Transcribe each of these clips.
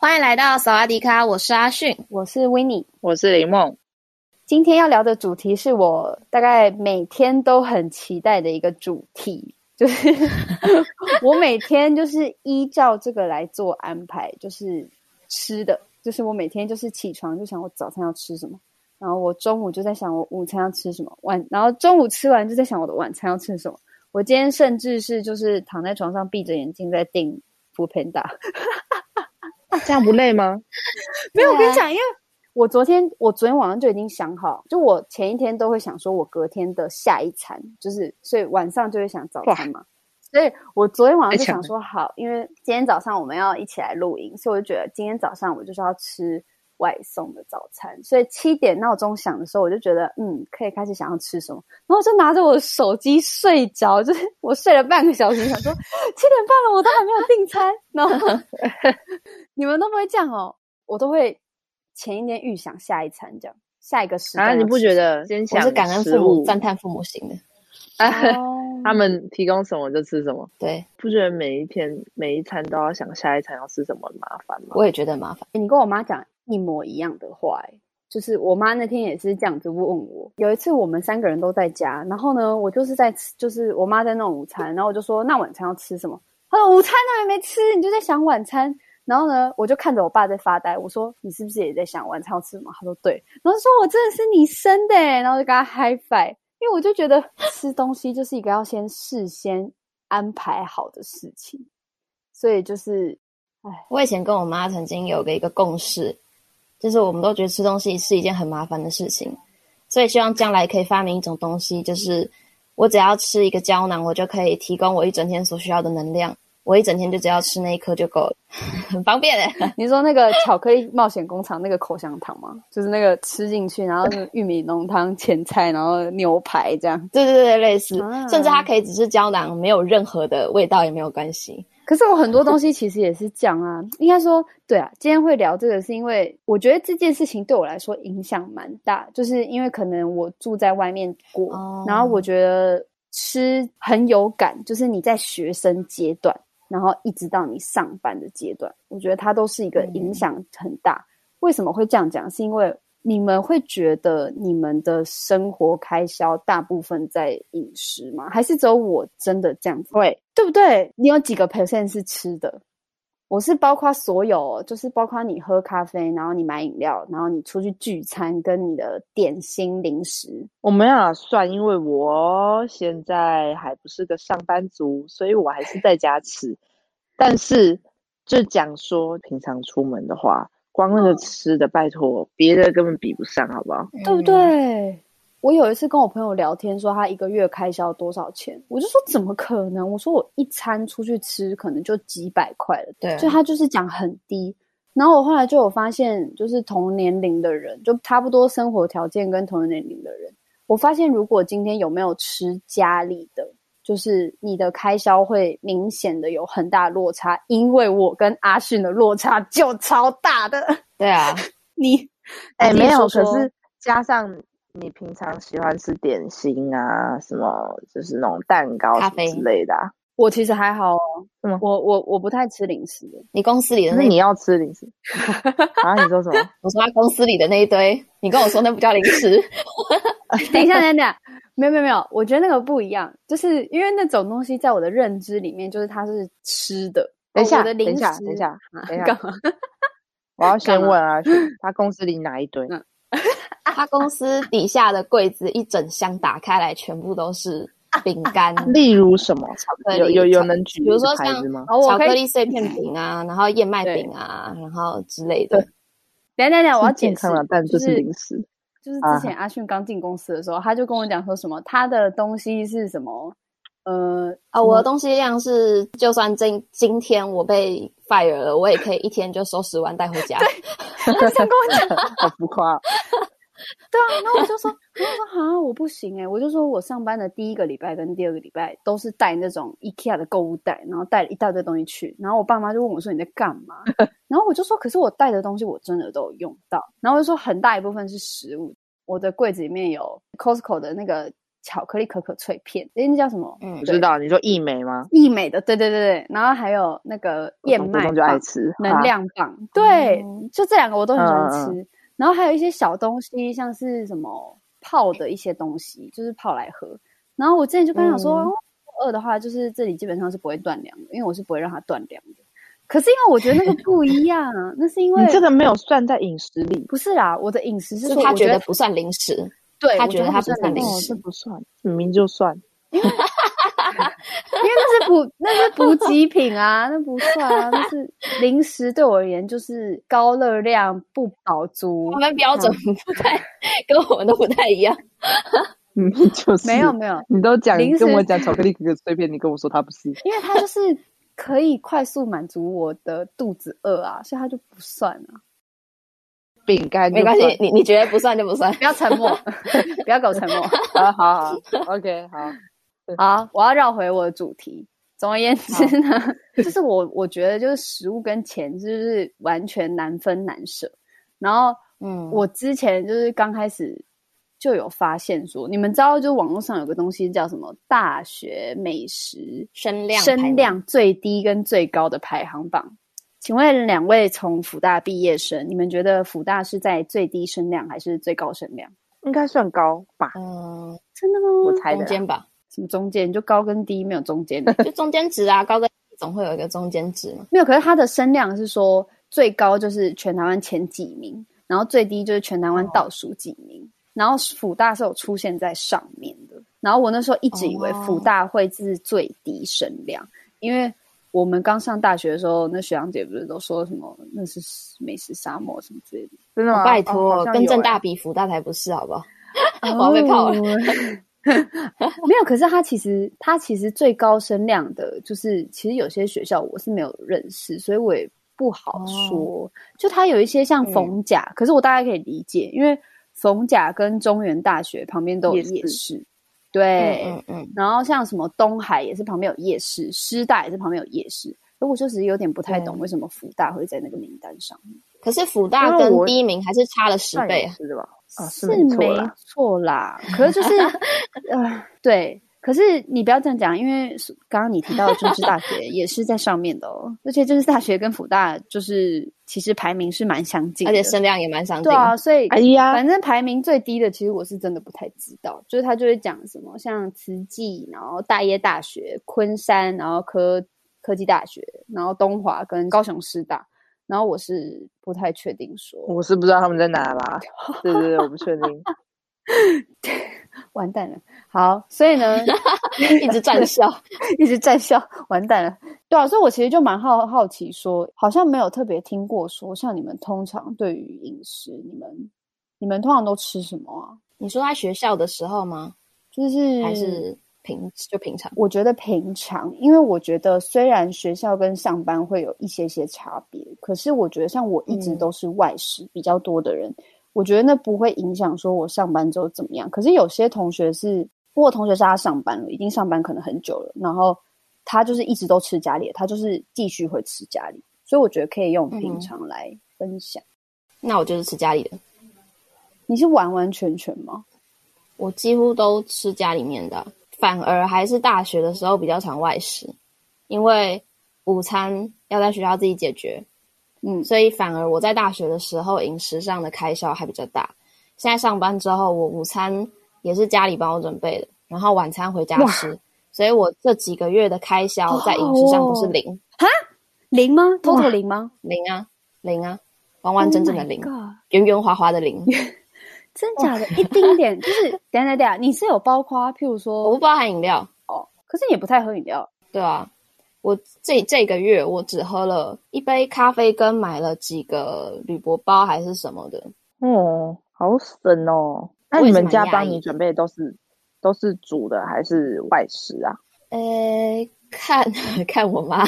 欢迎来到萨瓦迪卡，我是阿迅，我是维尼，我是林梦。今天要聊的主题是我大概每天都很期待的一个主题，就是我每天就是依照这个来做安排，就是吃的，就是我每天就是起床就想我早餐要吃什么，然后我中午就在想我午餐要吃什么，晚然后中午吃完就在想我的晚餐要吃什么。我今天甚至是就是躺在床上闭着眼睛在订 foodpanda。这样不累吗？没有，我跟你讲，因为我昨天我昨天晚上就已经想好，就我前一天都会想说，我隔天的下一餐就是，所以晚上就会想早餐嘛。所以我昨天晚上就想说，好，因为今天早上我们要一起来录音，所以我就觉得今天早上我就是要吃外送的早餐。所以七点闹钟响的时候，我就觉得嗯，可以开始想要吃什么，然后就拿着我的手机睡着，就是我睡了半个小时，想说 七点半了，我都还没有订餐，然后。你们都不会这样哦，我都会前一天预想下一餐，这样下一个时段。啊，你不觉得？我是感恩父母、赞叹父母型的。啊，他们提供什么就吃什么。对，不觉得每一天每一餐都要想下一餐要吃什么麻烦吗？我也觉得麻烦。你跟我妈讲一模一样的话，就是我妈那天也是这样子问我。有一次我们三个人都在家，然后呢，我就是在吃，就是我妈在弄午餐，然后我就说那晚餐要吃什么？她说午餐都还没吃，你就在想晚餐。然后呢，我就看着我爸在发呆。我说：“你是不是也在想晚餐要吃什么？”他说：“对。”然后说：“我真的是你生的。”然后就跟他嗨翻因为我就觉得吃东西就是一个要先事先安排好的事情。所以就是，哎，我以前跟我妈曾经有个一个共识，就是我们都觉得吃东西是一件很麻烦的事情，所以希望将来可以发明一种东西，就是我只要吃一个胶囊，我就可以提供我一整天所需要的能量。我一整天就只要吃那一颗就够了，很方便诶。你说那个巧克力冒险工厂那个口香糖吗？就是那个吃进去，然后是玉米浓汤、前菜，然后牛排这样。对对对，类似。啊、甚至它可以只是胶囊，没有任何的味道也没有关系。可是我很多东西其实也是这样啊。应该说，对啊，今天会聊这个是因为我觉得这件事情对我来说影响蛮大，就是因为可能我住在外面过，哦、然后我觉得吃很有感，就是你在学生阶段。然后一直到你上班的阶段，我觉得它都是一个影响很大。嗯、为什么会这样讲？是因为你们会觉得你们的生活开销大部分在饮食吗？还是只有我真的这样子？会，对不对？你有几个 percent 是吃的？我是包括所有，就是包括你喝咖啡，然后你买饮料，然后你出去聚餐，跟你的点心零食。我没有算，因为我现在还不是个上班族，所以我还是在家吃。但是就讲说，平常出门的话，光那个吃的，哦、拜托，别的根本比不上，好不好？对不对？我有一次跟我朋友聊天，说他一个月开销多少钱，我就说怎么可能？我说我一餐出去吃可能就几百块了，对，所以他就是讲很低。然后我后来就有发现，就是同年龄的人，就差不多生活条件跟同年龄的人，我发现如果今天有没有吃家里的，就是你的开销会明显的有很大落差，因为我跟阿迅的落差就超大的。对啊，你 哎、欸、没有，可是加上。你平常喜欢吃点心啊？什么就是那种蛋糕、咖啡之类的啊？我其实还好哦。嗯，我我我不太吃零食的。你公司里的那你要吃零食 啊？你说什么？我说他公司里的那一堆，你跟我说那不叫零食。等一下，等一下，没有没有没有，我觉得那个不一样，就是因为那种东西在我的认知里面，就是它是吃的。等一下，等一下，等一下，等一下，干嘛？我要先问啊，他公司里哪一堆？嗯他公司底下的柜子一整箱打开来，全部都是 饼干。例如什么？巧克力？有有有能举？比如说像巧克力碎片饼啊，然后燕麦饼啊，然后之类的。等等等，我要健康了，但就是零食。就是之前阿迅刚进公司的时候，他就跟我讲说什么，他的东西是什么？呃啊，我的东西量是，就算今今天我被 fire 了，我也可以一天就收十万带回家。对，他这样跟我讲，好浮夸。对啊，然后我就说，我就说啊，我不行哎、欸，我就说我上班的第一个礼拜跟第二个礼拜都是带那种 IKEA 的购物袋，然后带了一大堆东西去，然后我爸妈就问我说你在干嘛？然后我就说，可是我带的东西我真的都有用到，然后我就说很大一部分是食物，我的柜子里面有 Costco 的那个巧克力可可脆片，诶，那叫什么？嗯，不知道，你说益美吗？益美的，对对对对，然后还有那个燕麦棒，就爱吃能量棒，对，就这两个我都很喜欢吃。然后还有一些小东西，像是什么泡的一些东西，就是泡来喝。然后我之前就跟他讲说，饿、嗯、的话，就是这里基本上是不会断粮的，因为我是不会让它断粮的。可是因为我觉得那个不一样，那是因为你这个没有算在饮食里。不是啦，我的饮食是说他觉得不算零食，对，他觉得他不算零食，这不算，明明就算。因为因为那是补那是补给品啊，那不算啊，那是 零食。对我而言，就是高热量不饱足。我们标准不太跟我们都不太一样。嗯，就是没有没有，你都讲跟我讲巧克力可可碎片，你跟我说它不是，因为它就是可以快速满足我的肚子饿啊，所以它就不算啊。饼干没关系，你你觉得不算就不算，不要沉默，不要搞沉默。好好好，OK，好。好，我要绕回我的主题。总而言之呢，就是我我觉得就是食物跟钱就是完全难分难舍。然后，嗯，我之前就是刚开始就有发现说，你们知道，就网络上有个东西叫什么大学美食声量声量最低跟最高的排行榜。请问两位从福大毕业生，你们觉得福大是在最低声量还是最高声量？应该算高吧？嗯，真的吗？我猜中间吧。什么中间？就高跟低没有中间的，就中间值啊，高跟低总会有一个中间值嘛。没有，可是它的声量是说最高就是全台湾前几名，然后最低就是全台湾倒数几名，哦、然后辅大是有出现在上面的。然后我那时候一直以为辅大会是最低声量，哦、因为我们刚上大学的时候，那学长姐不是都说什么那是美食沙漠什么之类的？真的吗？拜托，哦欸、跟政大比，辅大才不是，好不好？哦、我要被 泡了。没有，可是它其实它其实最高声量的，就是其实有些学校我是没有认识，所以我也不好说。哦、就它有一些像逢甲，嗯、可是我大概可以理解，因为逢甲跟中原大学旁边都有夜市，对，嗯嗯，嗯。然后像什么东海也是旁边有夜市，师大也是旁边有夜市。如果就只是有点不太懂，为什么福大会在那个名单上面？可是福大跟第一名还是差了十倍啊，是吧？啊、是没错啦，可是就是，呃，对，可是你不要这样讲，因为刚刚你提到的政治大学 也是在上面的哦，而且政治大学跟辅大就是其实排名是蛮相近，而且声量也蛮相近，对啊，所以哎呀，反正排名最低的，其实我是真的不太知道，就是他就会讲什么像慈济，然后大叶大学、昆山，然后科科技大学，然后东华跟高雄师大。然后我是不太确定说，我是不知道他们在哪啦。对对对，我不确定。完蛋了。好，所以呢，一直在笑，一直在笑，完蛋了。对啊，所以我其实就蛮好好奇说，说好像没有特别听过说，像你们通常对于饮食，你们你们通常都吃什么啊？你说在学校的时候吗？就是还是？平就平常，我觉得平常，因为我觉得虽然学校跟上班会有一些些差别，可是我觉得像我一直都是外食比较多的人，嗯、我觉得那不会影响说我上班之后怎么样。可是有些同学是，不过同学是他上班了，已经上班可能很久了，然后他就是一直都吃家里，他就是继续会吃家里，所以我觉得可以用平常来分享。嗯、那我就是吃家里的，你是完完全全吗？我几乎都吃家里面的。反而还是大学的时候比较常外食，因为午餐要在学校自己解决，嗯，所以反而我在大学的时候饮食上的开销还比较大。现在上班之后，我午餐也是家里帮我准备的，然后晚餐回家吃，所以我这几个月的开销在饮食上都是零。哈、哦，零吗？多少零吗？零啊，零啊，完完整整的零，圆圆滑滑的零。真假的，一丁点就是等下等下，你是有包括，譬如说我不包含饮料哦，可是你也不太喝饮料，对啊，我这这个月我只喝了一杯咖啡，跟买了几个铝箔包还是什么的，哦，好省哦。那你们家帮你准备都是都是煮的还是外食啊？呃，看 看我妈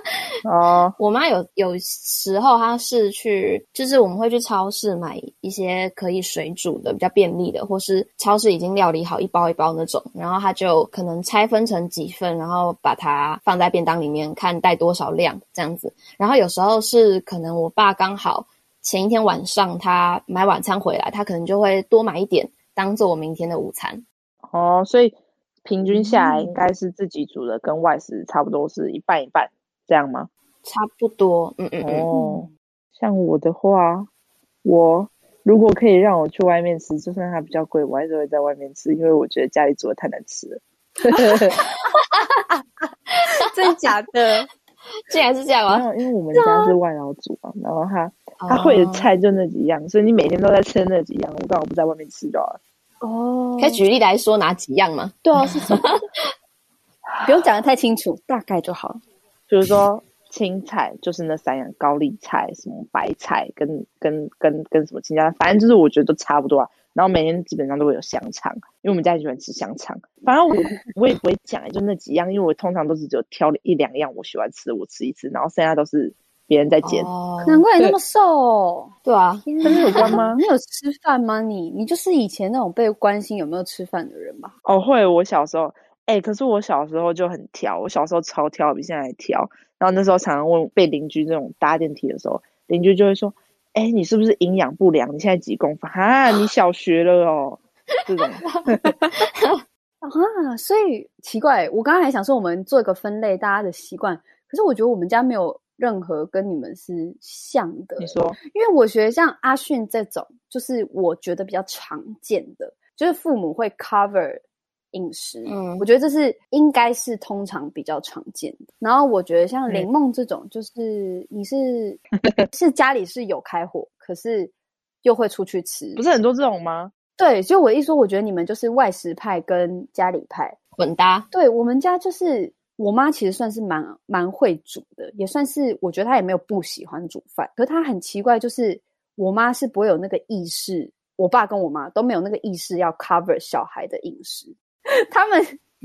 哦，我妈有有时候她是去，就是我们会去超市买一些可以水煮的比较便利的，或是超市已经料理好一包一包那种，然后她就可能拆分成几份，然后把它放在便当里面，看带多少量这样子。然后有时候是可能我爸刚好前一天晚上他买晚餐回来，他可能就会多买一点，当做我明天的午餐。哦，所以。平均下来应该是自己煮的，跟外食差不多是一半一半，这样吗？差不多，嗯嗯嗯。哦，像我的话，我如果可以让我去外面吃，就算它比较贵，我还是会在外面吃，因为我觉得家里煮的太难吃了。真的假的？竟然是这样吗？因为我们家是外劳煮嘛，然后他他会的菜就那几样，所以你每天都在吃那几样，我刚好不在外面吃就好了。哦，可以举例来说哪几样吗？对啊，是什么？不用讲的太清楚，大概就好。比如说青菜，就是那三样：高丽菜、什么白菜跟跟跟跟什么青椒，反正就是我觉得都差不多啊。然后每天基本上都会有香肠，因为我们家也喜欢吃香肠。反正我 我也不会讲，就那几样，因为我通常都是只有挑了一两样我喜欢吃的，我吃一次，然后剩下都是。别人在煎，哦，难怪你那么瘦哦。对啊，跟你有关吗？你有吃饭吗？你你就是以前那种被关心有没有吃饭的人吧？哦，会。我小时候，哎、欸，可是我小时候就很挑，我小时候超挑，比现在还挑。然后那时候常常问被邻居这种搭电梯的时候，邻居就会说：“哎、欸，你是不是营养不良？你现在几公分？啊，你小学了哦。”这种 啊，所以奇怪。我刚刚还想说，我们做一个分类，大家的习惯。可是我觉得我们家没有。任何跟你们是像的，你说，因为我觉得像阿迅这种，就是我觉得比较常见的，就是父母会 cover 饮食，嗯，我觉得这是应该是通常比较常见的。然后我觉得像林梦这种，就是你是 是家里是有开火，可是又会出去吃，不是很多这种吗？对，所以我一说，我觉得你们就是外食派跟家里派混搭。对，我们家就是。我妈其实算是蛮蛮会煮的，也算是我觉得她也没有不喜欢煮饭。可是她很奇怪，就是我妈是不会有那个意识，我爸跟我妈都没有那个意识要 cover 小孩的饮食。他们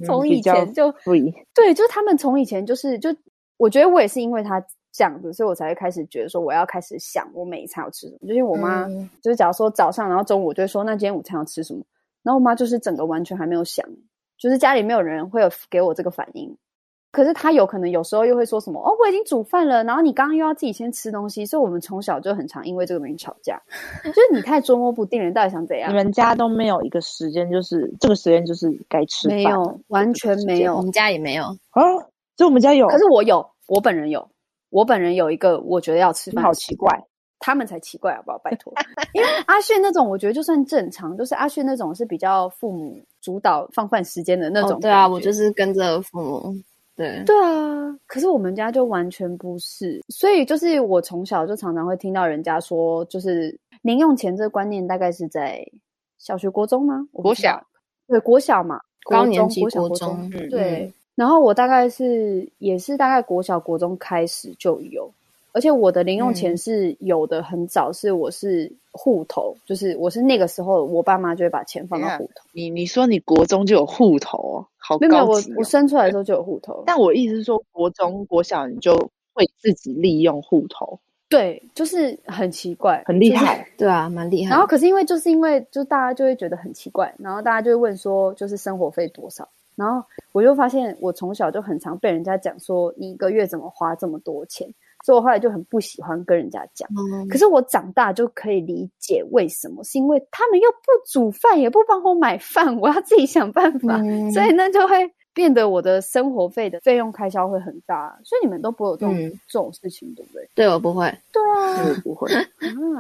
从以前就、嗯、对，就是他们从以前就是就，我觉得我也是因为他这样子，所以我才会开始觉得说我要开始想我每一餐要吃什么。就因为我妈、嗯、就是假如说早上，然后中午我就会说那今天午餐要吃什么，然后我妈就是整个完全还没有想，就是家里没有人会有给我这个反应。可是他有可能有时候又会说什么哦，我已经煮饭了，然后你刚刚又要自己先吃东西，所以我们从小就很常因为这个东西吵架。就是你太捉摸不定，人到底想怎样？你们家都没有一个时间，就是这个时间就是该吃饭，没有，完全没有，我们家也没有啊。就我们家有，可是我有，我本人有，我本人有一个我觉得要吃饭，好奇怪，他们才奇怪好不好？拜托，因为阿炫那种我觉得就算正常，就是阿炫那种是比较父母主导放饭时间的那种、哦。对啊，我就是跟着父母。对对啊，可是我们家就完全不是，所以就是我从小就常常会听到人家说，就是零用钱这个观念大概是在小学、国中吗？国小，对，国小嘛，高年级国小、国中，对。然后我大概是也是大概国小、国中开始就有。而且我的零用钱是有的很早，是我是户头，嗯、就是我是那个时候，我爸妈就会把钱放到户头。你你说你国中就有户头哦，好高级哦。没有，我我生出来的时候就有户头。但我意思是说，国中、国小你就会自己利用户头。对，就是很奇怪，很厉害。就是、对啊，蛮厉害。然后可是因为就是因为就大家就会觉得很奇怪，然后大家就会问说，就是生活费多少？然后我就发现我从小就很常被人家讲说，你一个月怎么花这么多钱？所以我后来就很不喜欢跟人家讲，嗯，可是我长大就可以理解为什么，是因为他们又不煮饭，也不帮我买饭，我要自己想办法，嗯，所以那就会变得我的生活费的费用开销会很大。所以你们都不会有这种，嗯，这种事情，对不对？对，我不会。对啊，我不会啊，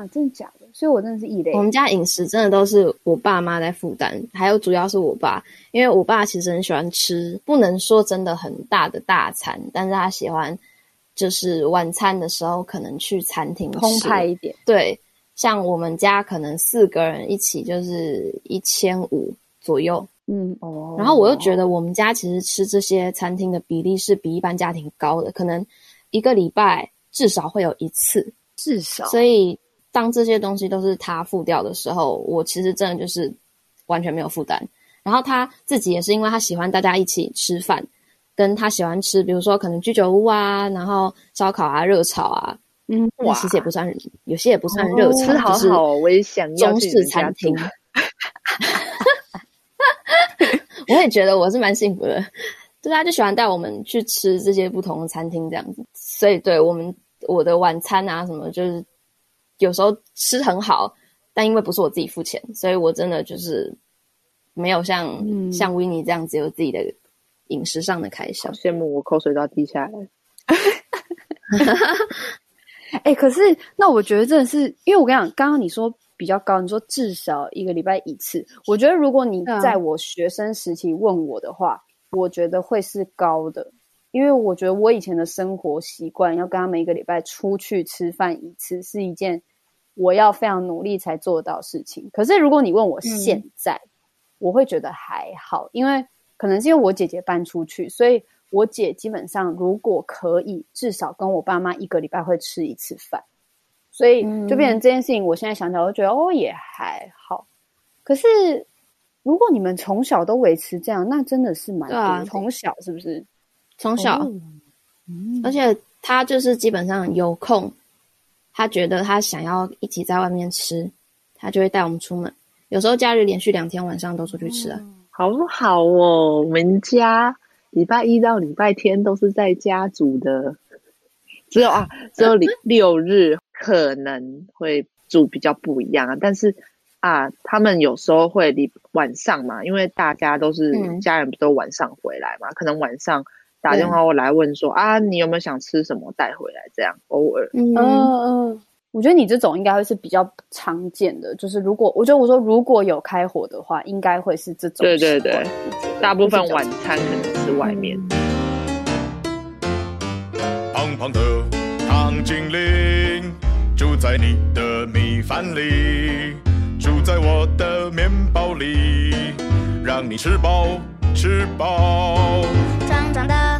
真的假的？所以我真的是异类。我们家饮食真的都是我爸妈在负担，还有主要是我爸，因为我爸其实很喜欢吃，不能说真的很大的大餐，但是他喜欢。就是晚餐的时候，可能去餐厅吃澎湃一点。对，像我们家可能四个人一起就是一千五左右。嗯哦。然后我又觉得我们家其实吃这些餐厅的比例是比一般家庭高的，可能一个礼拜至少会有一次，至少。所以当这些东西都是他付掉的时候，我其实真的就是完全没有负担。然后他自己也是因为他喜欢大家一起吃饭。跟他喜欢吃，比如说可能居酒屋啊，然后烧烤啊、热炒啊，嗯，哇，其实也不算，有些也不算热炒，吃好好，我也想要中式餐厅。我也觉得我是蛮幸福的，对，他就喜欢带我们去吃这些不同的餐厅这样子，所以对我们我的晚餐啊什么，就是有时候吃很好，但因为不是我自己付钱，所以我真的就是没有像、嗯、像维尼这样子有自己的饮食上的开销。羡慕我口水都要滴下来。哎、欸，可是那我觉得真的是，因为我跟你讲，刚刚你说。比较高，你说至少一个礼拜一次。我觉得如果你在我学生时期问我的话，嗯、我觉得会是高的，因为我觉得我以前的生活习惯要跟他们一个礼拜出去吃饭一次，是一件我要非常努力才做到的事情。可是如果你问我现在，嗯、我会觉得还好，因为可能是因为我姐姐搬出去，所以我姐基本上如果可以，至少跟我爸妈一个礼拜会吃一次饭。所以就变成这件事情，我现在想起来，我觉得、嗯、哦也还好。可是如果你们从小都维持这样，那真的是蛮多。啊、从小是不是？从小，哦嗯、而且他就是基本上有空，他觉得他想要一起在外面吃，他就会带我们出门。有时候假日连续两天晚上都出去吃啊，好不好哦？我们家礼拜一到礼拜天都是在家煮的，只有啊，只有礼六日。可能会煮比较不一样啊，但是啊，他们有时候会离晚上嘛，因为大家都是家人，不都晚上回来嘛？嗯、可能晚上打电话过来问说、嗯、啊，你有没有想吃什么带回来？这样偶尔，嗯嗯，我觉得你这种应该会是比较常见的，就是如果我觉得我说如果有开火的话，应该会是这种，对对对，大部分晚餐可能吃外面。胖胖的糖精灵。住在你的米饭里，住在我的面包里，让你吃饱吃饱。壮壮的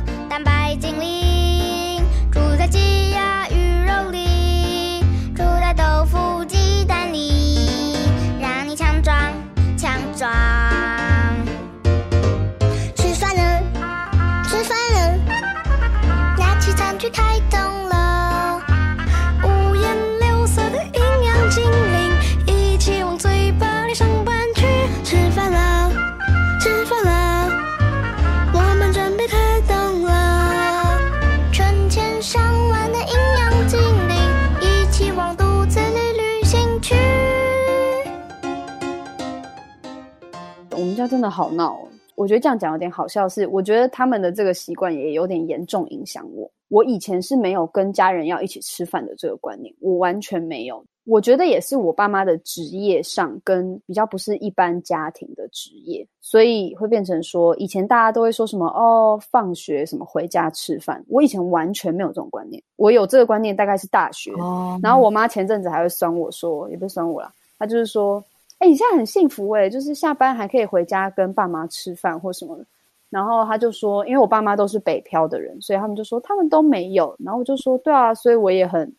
家真的好闹哦，我觉得这样讲有点好笑是，是我觉得他们的这个习惯也有点严重影响我。我以前是没有跟家人要一起吃饭的这个观念，我完全没有。我觉得也是我爸妈的职业上跟比较不是一般家庭的职业，所以会变成说，以前大家都会说什么哦，放学什么回家吃饭。我以前完全没有这种观念，我有这个观念大概是大学，哦、然后我妈前阵子还会酸我说，也不是酸我啦，她就是说。哎、欸，你现在很幸福哎、欸，就是下班还可以回家跟爸妈吃饭或什么的。然后他就说，因为我爸妈都是北漂的人，所以他们就说他们都没有。然后我就说，对啊，所以我也很，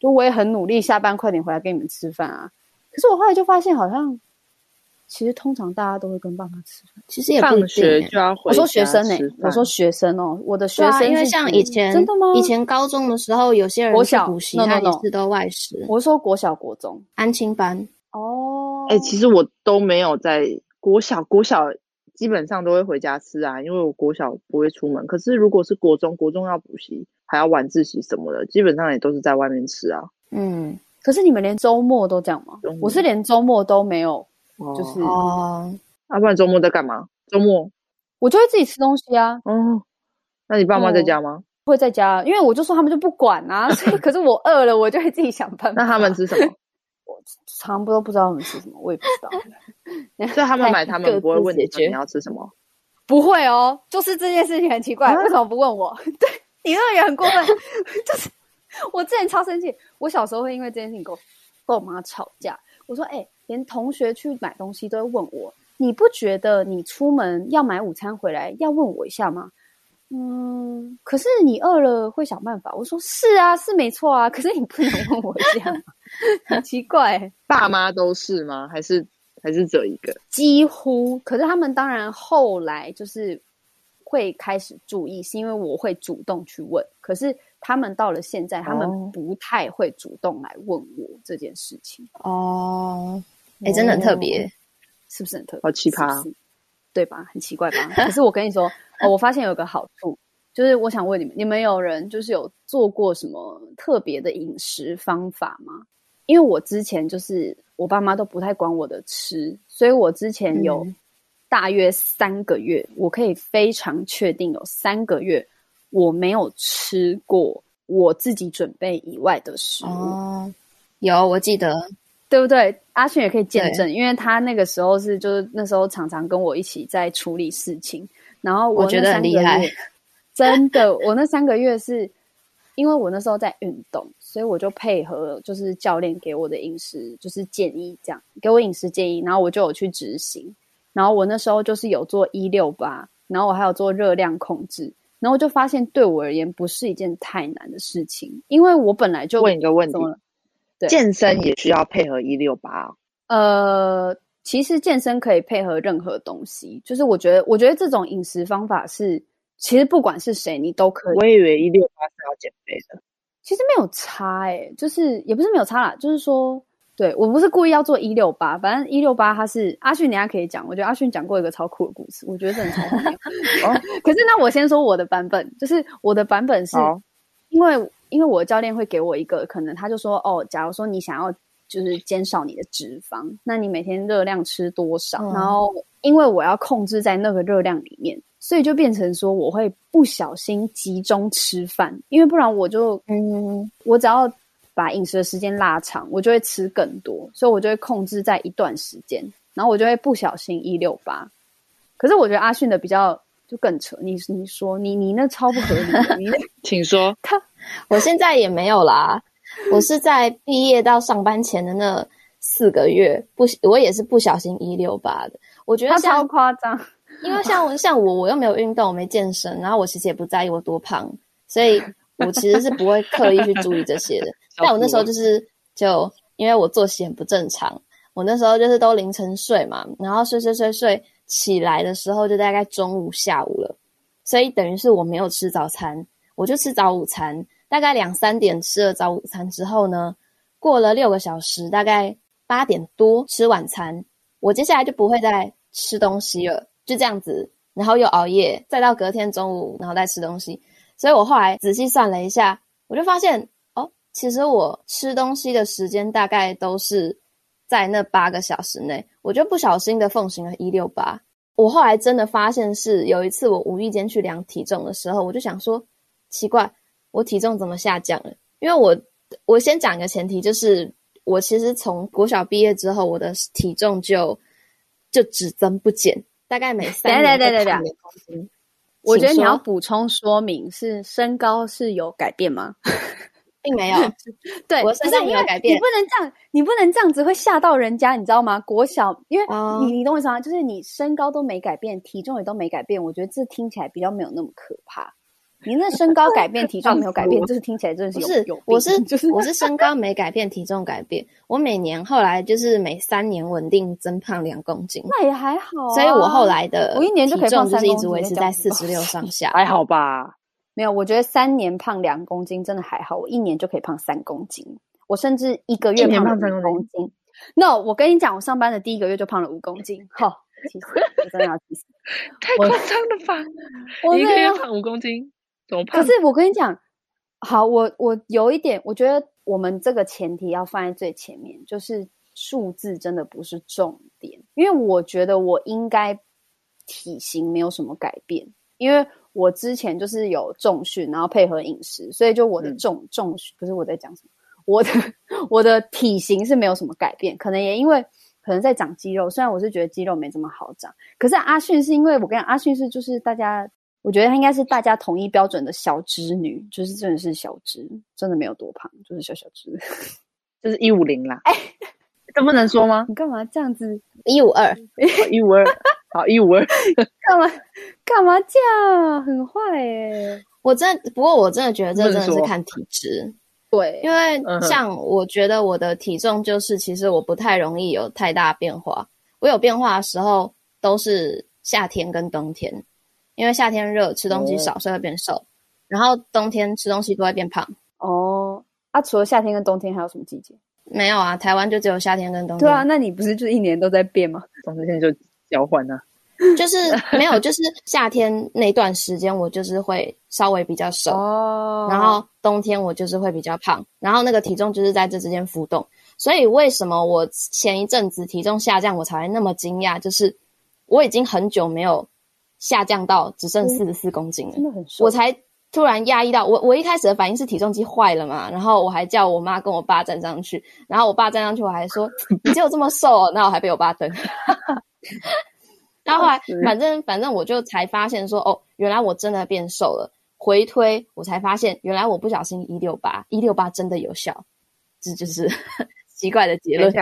就我也很努力，下班快点回来跟你们吃饭啊。可是我后来就发现，好像其实通常大家都会跟爸妈吃饭，其实也不一定、欸。放学就要回我说学生呢、欸，我说学生哦、喔，我的学生、啊、因为像以前真的吗？以前高中的时候，有些人国小补习，他也是都外食。我说国小、国中安亲班哦。哎、欸，其实我都没有在国小，国小基本上都会回家吃啊，因为我国小不会出门。可是如果是国中，国中要补习，还要晚自习什么的，基本上也都是在外面吃啊。嗯，可是你们连周末都这样吗？我是连周末都没有，就是哦，要、啊、不然周末在干嘛？周末我就会自己吃东西啊。哦，那你爸妈在家吗、哦？会在家，因为我就说他们就不管啊。所以可是我饿了，我就会自己想办法。那他们吃什么？常不都不知道我们吃什么，我也不知道。所以他们买，他们不会问你你要吃什么？不会哦，就是这件事情很奇怪，为什么不问我？对，你那个也很过分。就是我之前超生气，我小时候会因为这件事情跟我跟我妈吵架。我说：“哎、欸，连同学去买东西都会问我，你不觉得你出门要买午餐回来要问我一下吗？”嗯，可是你饿了会想办法。我说是啊，是没错啊。可是你不能问我这样，很奇怪、欸。爸妈都是吗？还是还是只有一个？几乎。可是他们当然后来就是会开始注意，是因为我会主动去问。可是他们到了现在，他们不太会主动来问我这件事情。哦，哎、欸，真的很特别，是不是很特别？好奇葩，是是对吧？很奇怪吧？可是我跟你说，哦，我发现有个好处，就是我想问你们，你们有人就是有做过什么特别的饮食方法吗？因为我之前就是我爸妈都不太管我的吃，所以我之前有大约三个月，嗯、我可以非常确定有三个月我没有吃过我自己准备以外的食物。哦，有，我记得，对不对？阿勋也可以见证，因为他那个时候是就是那时候常常跟我一起在处理事情，然后我，我觉得很厉害，真的，我那三个月是。因为我那时候在运动，所以我就配合就是教练给我的饮食就是建议，这样给我饮食建议，然后我就有去执行。然后我那时候就是有做一六八，然后我还有做热量控制，然后我就发现对我而言不是一件太难的事情，因为我本来就问一个问题：对，健身也需要配合一六八？呃，其实健身可以配合任何东西，就是我觉得，我觉得这种饮食方法是。其实不管是谁，你都可以。我以为一六八是要减肥的，其实没有差哎、欸，就是也不是没有差啦，就是说，对，我不是故意要做一六八，反正一六八它是阿迅，你还可以讲。我觉得阿迅讲过一个超酷的故事，我觉得真的超好。可是那我先说我的版本，就是我的版本是因为因为我的教练会给我一个可能，他就说哦，假如说你想要就是减少你的脂肪，那你每天热量吃多少？嗯、然后因为我要控制在那个热量里面。所以就变成说，我会不小心集中吃饭，因为不然我就嗯，我只要把饮食的时间拉长，我就会吃更多，所以我就会控制在一段时间，然后我就会不小心一六八。可是我觉得阿勋的比较就更扯，你你说你你那超不合理的，你那 请说 他，我现在也没有啦，我是在毕业到上班前的那四个月不，我也是不小心一六八的，我觉得他超夸张。因为像我像我，我又没有运动，我没健身，然后我其实也不在意我多胖，所以我其实是不会刻意去注意这些的。但我那时候就是就因为我作息很不正常，我那时候就是都凌晨睡嘛，然后睡睡睡睡起来的时候就大概中午下午了，所以等于是我没有吃早餐，我就吃早午餐，大概两三点吃了早午餐之后呢，过了六个小时，大概八点多吃晚餐，我接下来就不会再吃东西了。就这样子，然后又熬夜，再到隔天中午，然后再吃东西。所以我后来仔细算了一下，我就发现哦，其实我吃东西的时间大概都是在那八个小时内。我就不小心的奉行了一六八。我后来真的发现是有一次我无意间去量体重的时候，我就想说奇怪，我体重怎么下降了？因为我我先讲一个前提，就是我其实从国小毕业之后，我的体重就就只增不减。大概每三年会胖两公斤。我觉得你要补充说明是身高是有改变吗？并没有。对，我身上没有改变。你不能这样，你不能这样子会吓到人家，你知道吗？国小，因为你、uh, 你懂我意思吗？就是你身高都没改变，体重也都没改变，我觉得这听起来比较没有那么可怕。你那身高改变，体重没有改变，就是听起来真的是有是有。我是就是我是身高没改变，体重改变。我每年后来就是每三年稳定增胖两公斤，那也还好啊。所以我后来的我一年就可以胖三公斤，就是一直维持在四十六上下，还好吧？没有，我觉得三年胖两公斤真的还好。我一年就可以胖三公斤，我甚至一个月胖三公斤。No，我跟你讲，我上班的第一个月就胖了五公斤。好，其实我真的要气死，太夸张了吧？我一个月胖五公斤。怎么胖可是我跟你讲，好，我我有一点，我觉得我们这个前提要放在最前面，就是数字真的不是重点，因为我觉得我应该体型没有什么改变，因为我之前就是有重训，然后配合饮食，所以就我的重、嗯、重训不是我在讲什么，我的我的体型是没有什么改变，可能也因为可能在长肌肉，虽然我是觉得肌肉没这么好长，可是阿勋是因为我跟你讲，阿勋是就是大家。我觉得她应该是大家统一标准的小直女，就是真的是小直，真的没有多胖，就是小小直，就是一五零啦。哎，这不能说吗？你干嘛这样子？一五二，一五二，好，一五二，干嘛干嘛这样？很坏耶！我真的，不过我真的觉得这真的是看体质，对，因为像我觉得我的体重就是，其实我不太容易有太大变化，我有变化的时候都是夏天跟冬天。因为夏天热，吃东西少，所以会变瘦。然后冬天吃东西都会变胖。哦，啊，除了夏天跟冬天，还有什么季节？没有啊，台湾就只有夏天跟冬天。对啊，那你不是就一年都在变吗？冬天就交换啊。就是没有，就是夏天那段时间我就是会稍微比较瘦，哦，然后冬天我就是会比较胖，然后那个体重就是在这之间浮动。所以为什么我前一阵子体重下降，我才会那么惊讶？就是我已经很久没有下降到只剩四十四公斤了，真的很瘦，我才突然压抑到我。我一开始的反应是体重机坏了嘛，然后我还叫我妈跟我爸站上去，然后我爸站上去，我还说 你只有这么瘦哦，那我还被我爸瞪。然后后来，反正反正我就才发现说，哦，原来我真的变瘦了。回推，我才发现，原来我不小心一六八，一六八真的有效。这就是 奇怪的结论。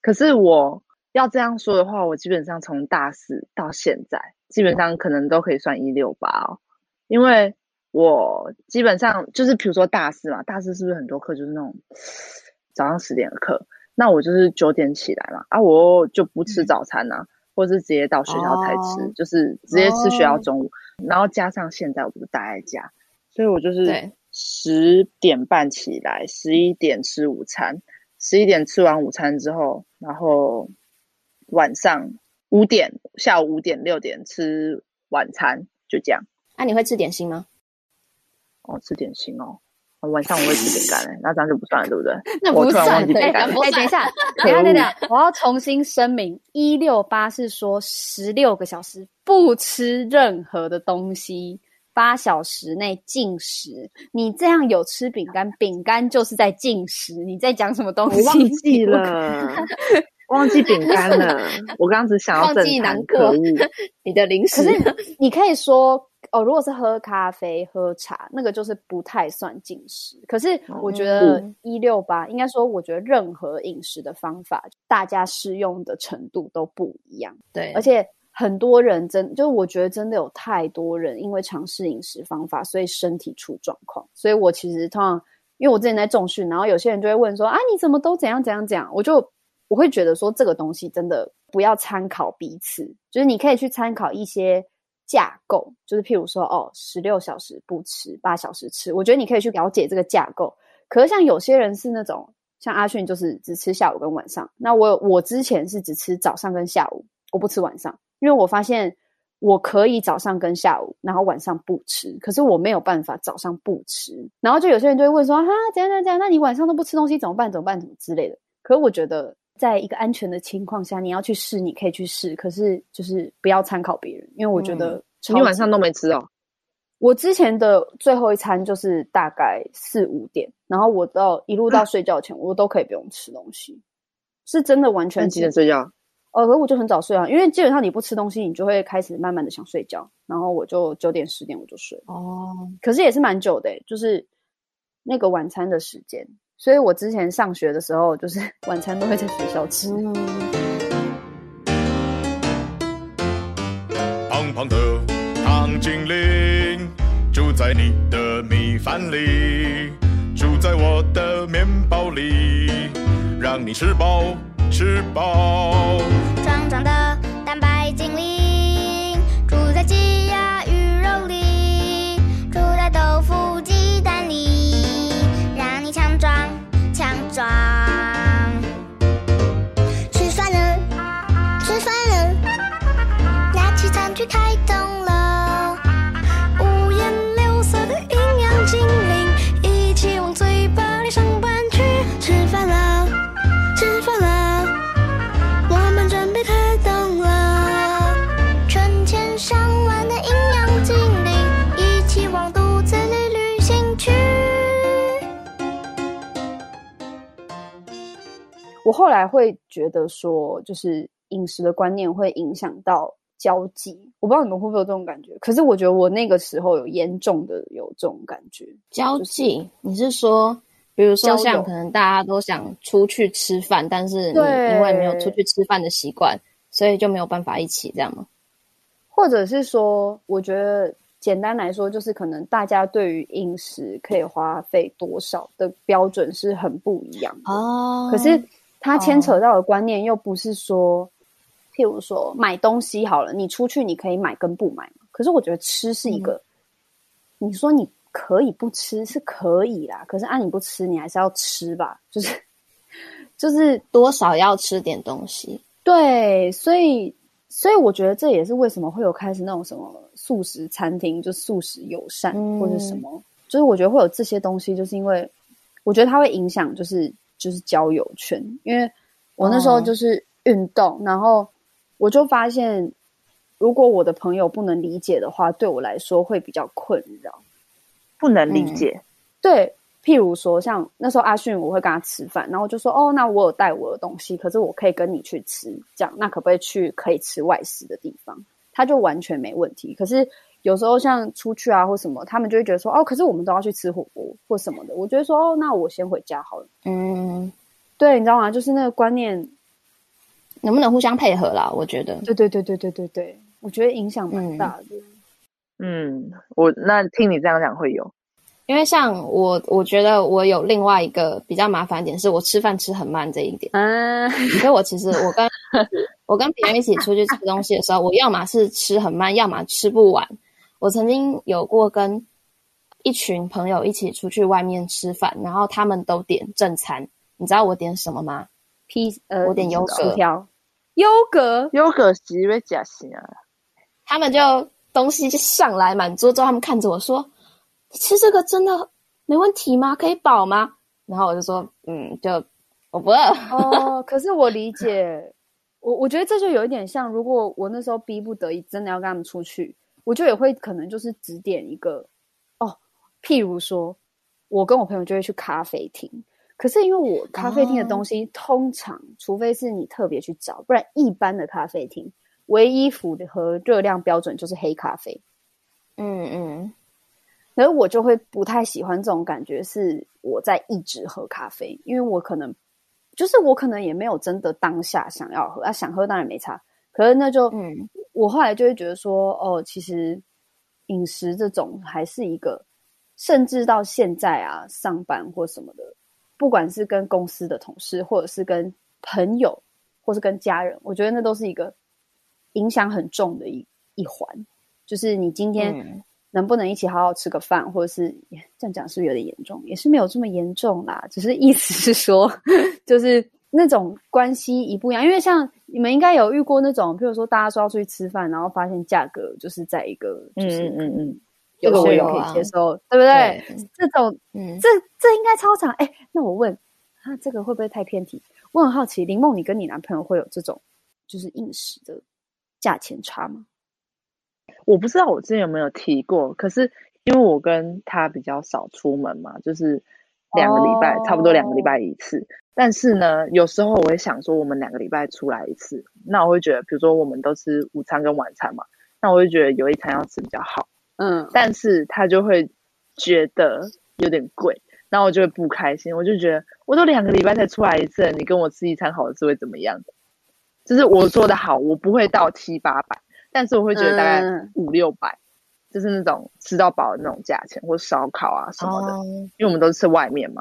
可是我要这样说的话，我基本上从大四到现在，基本上可能都可以算一六八哦。因为我基本上就是，比如说大四嘛，大四是不是很多课就是那种早上十点的课？那我就是九点起来嘛，啊，我就不吃早餐呐、啊。嗯或是直接到学校才吃，oh. 就是直接吃学校中午，oh. 然后加上现在我不是待在家，所以我就是十点半起来，十一点吃午餐，十一点吃完午餐之后，然后晚上五点，下午五点六点吃晚餐，就这样。那、啊、你会吃点心吗？哦，吃点心哦。晚上我会吃饼干，那这样就不算了，对不对？那不算。哎、欸，等一下，等一下，等一下，我要重新声明，一六八是说十六个小时不吃任何的东西，八小时内进食。你这样有吃饼干，饼干就是在进食。你在讲什么东西？我忘记了，忘记饼干了。我刚刚只想要正餐，可恶，你的零食。可是你可以说。哦，如果是喝咖啡、喝茶，那个就是不太算进食。可是我觉得一六八，应该说，我觉得任何饮食的方法，大家适用的程度都不一样。对，而且很多人真，就是我觉得真的有太多人因为尝试饮食方法，所以身体出状况。所以我其实通常，因为我之前在重训，然后有些人就会问说：“啊，你怎么都怎样怎样怎样？”我就我会觉得说，这个东西真的不要参考彼此，就是你可以去参考一些。架构就是，譬如说，哦，十六小时不吃，八小时吃。我觉得你可以去了解这个架构。可是像有些人是那种，像阿迅就是只吃下午跟晚上。那我我之前是只吃早上跟下午，我不吃晚上，因为我发现我可以早上跟下午，然后晚上不吃。可是我没有办法早上不吃。然后就有些人就会问说，哈，怎样怎样怎样？那你晚上都不吃东西怎么办？怎么办？怎么之类的？可是我觉得。在一个安全的情况下，你要去试，你可以去试。可是就是不要参考别人，因为我觉得你晚上都没吃哦。我之前的最后一餐就是大概四五点，然后我到一路到睡觉前，我都可以不用吃东西，是真的完全。几点睡觉？呃，可我就很早睡啊，因为基本上你不吃东西，你就会开始慢慢的想睡觉，然后我就九点十点我就睡。哦，可是也是蛮久的，就是那个晚餐的时间。所以我之前上学的时候，就是 晚餐都会在学校吃。胖胖的糖精灵住在你的米饭里，住在我的面包里，让你吃饱吃饱。壮壮的我后来会觉得说，就是饮食的观念会影响到交际。我不知道你们会不会有这种感觉，可是我觉得我那个时候有严重的有这种感觉。交际，就是、你是说，比如说像可能大家都想出去吃饭，但是你因为没有出去吃饭的习惯，所以就没有办法一起这样吗？或者是说，我觉得简单来说，就是可能大家对于饮食可以花费多少的标准是很不一样的哦。可是。它牵扯到的观念又不是说，譬如说买东西好了，你出去你可以买跟不买嘛。可是我觉得吃是一个，嗯、你说你可以不吃是可以啦，可是按、啊、你不吃，你还是要吃吧，就是就是多少要吃点东西。对，所以所以我觉得这也是为什么会有开始那种什么素食餐厅，就素食友善、嗯、或者什么，就是我觉得会有这些东西，就是因为我觉得它会影响，就是就是交友圈，因为我那时候就是运动，哦、然后我就发现。如果我的朋友不能理解的话，对我来说会比较困扰。不能理解，嗯、对，譬如说像那时候阿迅，我会跟他吃饭，然后我就说：“哦，那我有带我的东西，可是我可以跟你去吃，这样那可不可以去可以吃外食的地方？”他就完全没问题。可是有时候像出去啊或什么，他们就会觉得说：“哦，可是我们都要去吃火锅或什么的。”我觉得说：“哦，那我先回家好了。”嗯，对，你知道吗？就是那个观念能不能互相配合啦？我觉得，对对对对对对对。我觉得影响蛮大的。嗯，我那听你这样讲会有，因为像我，我觉得我有另外一个比较麻烦点，是我吃饭吃很慢这一点。嗯，所以我其实我跟 我跟别人一起出去吃东西的时候，我要么是吃很慢，要么吃不完。我曾经有过跟一群朋友一起出去外面吃饭，然后他们都点正餐，你知道我点什么吗？披呃，我点优格，优格，优格是因为假心啊。他们就东西就上来满桌之后，他们看着我说：“你吃这个真的没问题吗？可以饱吗？”然后我就说：“嗯，就我不饿。”哦，可是我理解，我我觉得这就有一点像，如果我那时候逼不得已真的要跟他们出去，我就也会可能就是指点一个哦，譬如说，我跟我朋友就会去咖啡厅，可是因为我咖啡厅的东西、哦、通常，除非是你特别去找，不然一般的咖啡厅。唯一符合热量标准就是黑咖啡，嗯嗯，所以我就会不太喜欢这种感觉，是我在一直喝咖啡，因为我可能就是我可能也没有真的当下想要喝啊，想喝当然没差，可是那就嗯，我后来就会觉得说，哦，其实饮食这种还是一个，甚至到现在啊，上班或什么的，不管是跟公司的同事，或者是跟朋友，或是跟家人，我觉得那都是一个。影响很重的一一环，就是你今天能不能一起好好吃个饭，嗯、或者是这样讲是不是有点严重？也是没有这么严重啦，只是意思是说，就是那种关系一不一样。因为像你们应该有遇过那种，譬如说大家说要出去吃饭，然后发现价格就是在一个，就是嗯嗯嗯，有些人可以接受，啊、对不对？对这种，嗯，这这应该超常。哎，那我问，啊，这个会不会太偏题？我很好奇，林梦，你跟你男朋友会有这种就是饮食的？价钱差吗？我不知道我之前有没有提过，可是因为我跟他比较少出门嘛，就是两个礼拜，oh. 差不多两个礼拜一次。但是呢，有时候我会想说，我们两个礼拜出来一次，那我会觉得，比如说我们都吃午餐跟晚餐嘛，那我会觉得有一餐要吃比较好。嗯，但是他就会觉得有点贵，然后我就会不开心。我就觉得，我都两个礼拜才出来一次，你跟我吃一餐好的是会怎么样的？就是我做的好，我不会到七八百，但是我会觉得大概五六百，嗯、就是那种吃到饱的那种价钱，或烧烤啊什么的。哦、因为我们都是吃外面嘛，